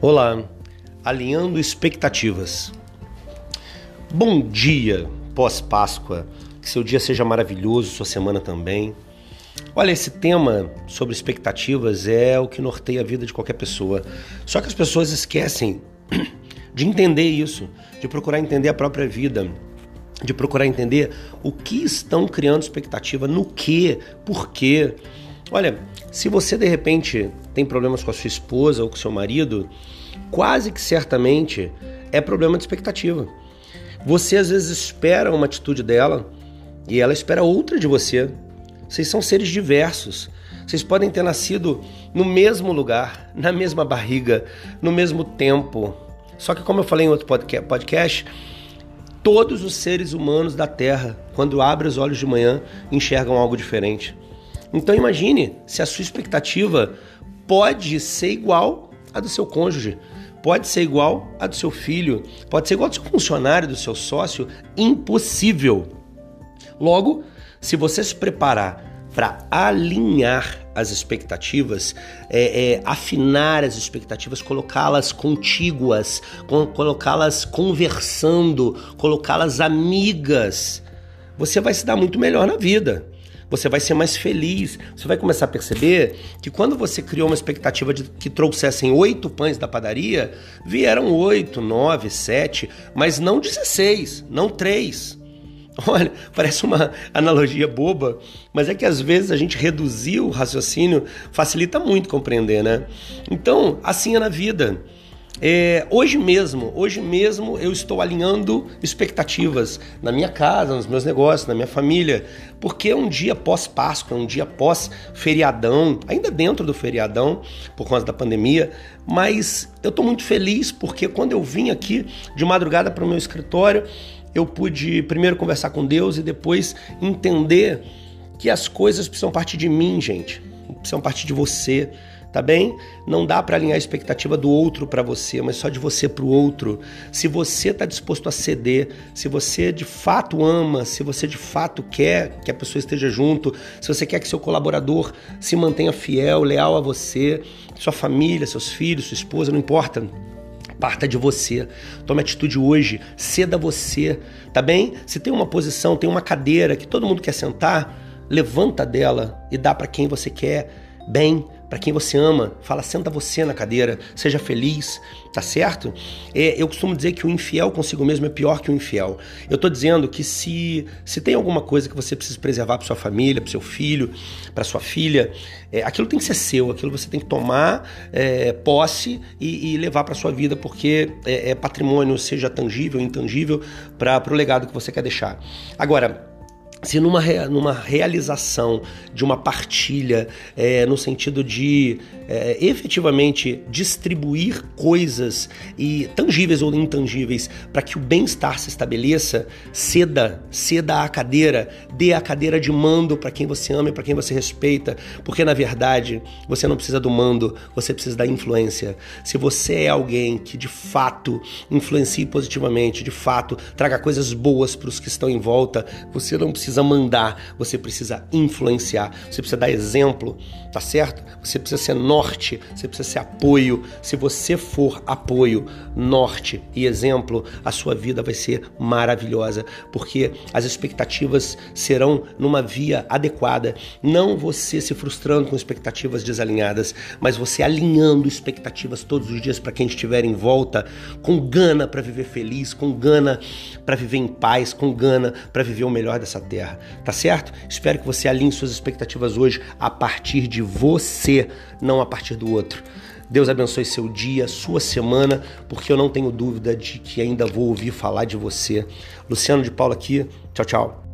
Olá, alinhando expectativas. Bom dia, pós-Páscoa. Que seu dia seja maravilhoso, sua semana também. Olha, esse tema sobre expectativas é o que norteia a vida de qualquer pessoa. Só que as pessoas esquecem de entender isso, de procurar entender a própria vida, de procurar entender o que estão criando expectativa, no que, por quê. Olha, se você de repente tem problemas com a sua esposa ou com seu marido, quase que certamente é problema de expectativa. Você às vezes espera uma atitude dela e ela espera outra de você. Vocês são seres diversos. Vocês podem ter nascido no mesmo lugar, na mesma barriga, no mesmo tempo. Só que, como eu falei em outro podcast, todos os seres humanos da Terra, quando abrem os olhos de manhã, enxergam algo diferente. Então imagine se a sua expectativa pode ser igual à do seu cônjuge, pode ser igual à do seu filho, pode ser igual ao do seu funcionário, do seu sócio, impossível. Logo, se você se preparar para alinhar as expectativas, é, é, afinar as expectativas, colocá-las contíguas, colocá-las conversando, colocá-las amigas, você vai se dar muito melhor na vida você vai ser mais feliz. Você vai começar a perceber que quando você criou uma expectativa de que trouxessem oito pães da padaria, vieram oito, nove, sete, mas não dezesseis, não três. Olha, parece uma analogia boba, mas é que às vezes a gente reduzir o raciocínio facilita muito compreender, né? Então, assim é na vida. É, hoje mesmo, hoje mesmo eu estou alinhando expectativas na minha casa, nos meus negócios, na minha família, porque é um dia pós-Páscoa, é um dia pós-feriadão, ainda dentro do feriadão, por causa da pandemia, mas eu estou muito feliz porque quando eu vim aqui de madrugada para o meu escritório, eu pude primeiro conversar com Deus e depois entender que as coisas precisam partir de mim, gente, precisam partir de você tá bem? Não dá para alinhar a expectativa do outro para você, mas só de você para o outro. Se você está disposto a ceder, se você de fato ama, se você de fato quer que a pessoa esteja junto, se você quer que seu colaborador se mantenha fiel, leal a você, sua família, seus filhos, sua esposa, não importa. Parta de você. Tome atitude hoje. Ceda você, tá bem? Se tem uma posição, tem uma cadeira que todo mundo quer sentar, levanta dela e dá para quem você quer bem para quem você ama, fala, senta você na cadeira, seja feliz, tá certo? É, eu costumo dizer que o infiel consigo mesmo é pior que o infiel. Eu estou dizendo que se, se tem alguma coisa que você precisa preservar para sua família, para seu filho, para sua filha, é, aquilo tem que ser seu, aquilo você tem que tomar é, posse e, e levar para sua vida, porque é, é patrimônio, seja tangível intangível, para o legado que você quer deixar. Agora, se numa, numa realização de uma partilha, é, no sentido de é, efetivamente distribuir coisas e tangíveis ou intangíveis para que o bem-estar se estabeleça, ceda, ceda a cadeira, dê a cadeira de mando para quem você ama e para quem você respeita, porque na verdade você não precisa do mando, você precisa da influência. Se você é alguém que de fato influencie positivamente, de fato traga coisas boas para os que estão em volta, você não precisa mandar, você precisa influenciar, você precisa dar exemplo, tá certo? Você precisa ser norte, você precisa ser apoio. Se você for apoio, norte e exemplo, a sua vida vai ser maravilhosa, porque as expectativas serão numa via adequada. Não você se frustrando com expectativas desalinhadas, mas você alinhando expectativas todos os dias para quem estiver em volta, com gana para viver feliz, com gana para viver em paz, com gana para viver o melhor dessa terra. Tá certo? Espero que você alinhe suas expectativas hoje a partir de você, não a partir do outro. Deus abençoe seu dia, sua semana, porque eu não tenho dúvida de que ainda vou ouvir falar de você. Luciano de Paula aqui. Tchau, tchau.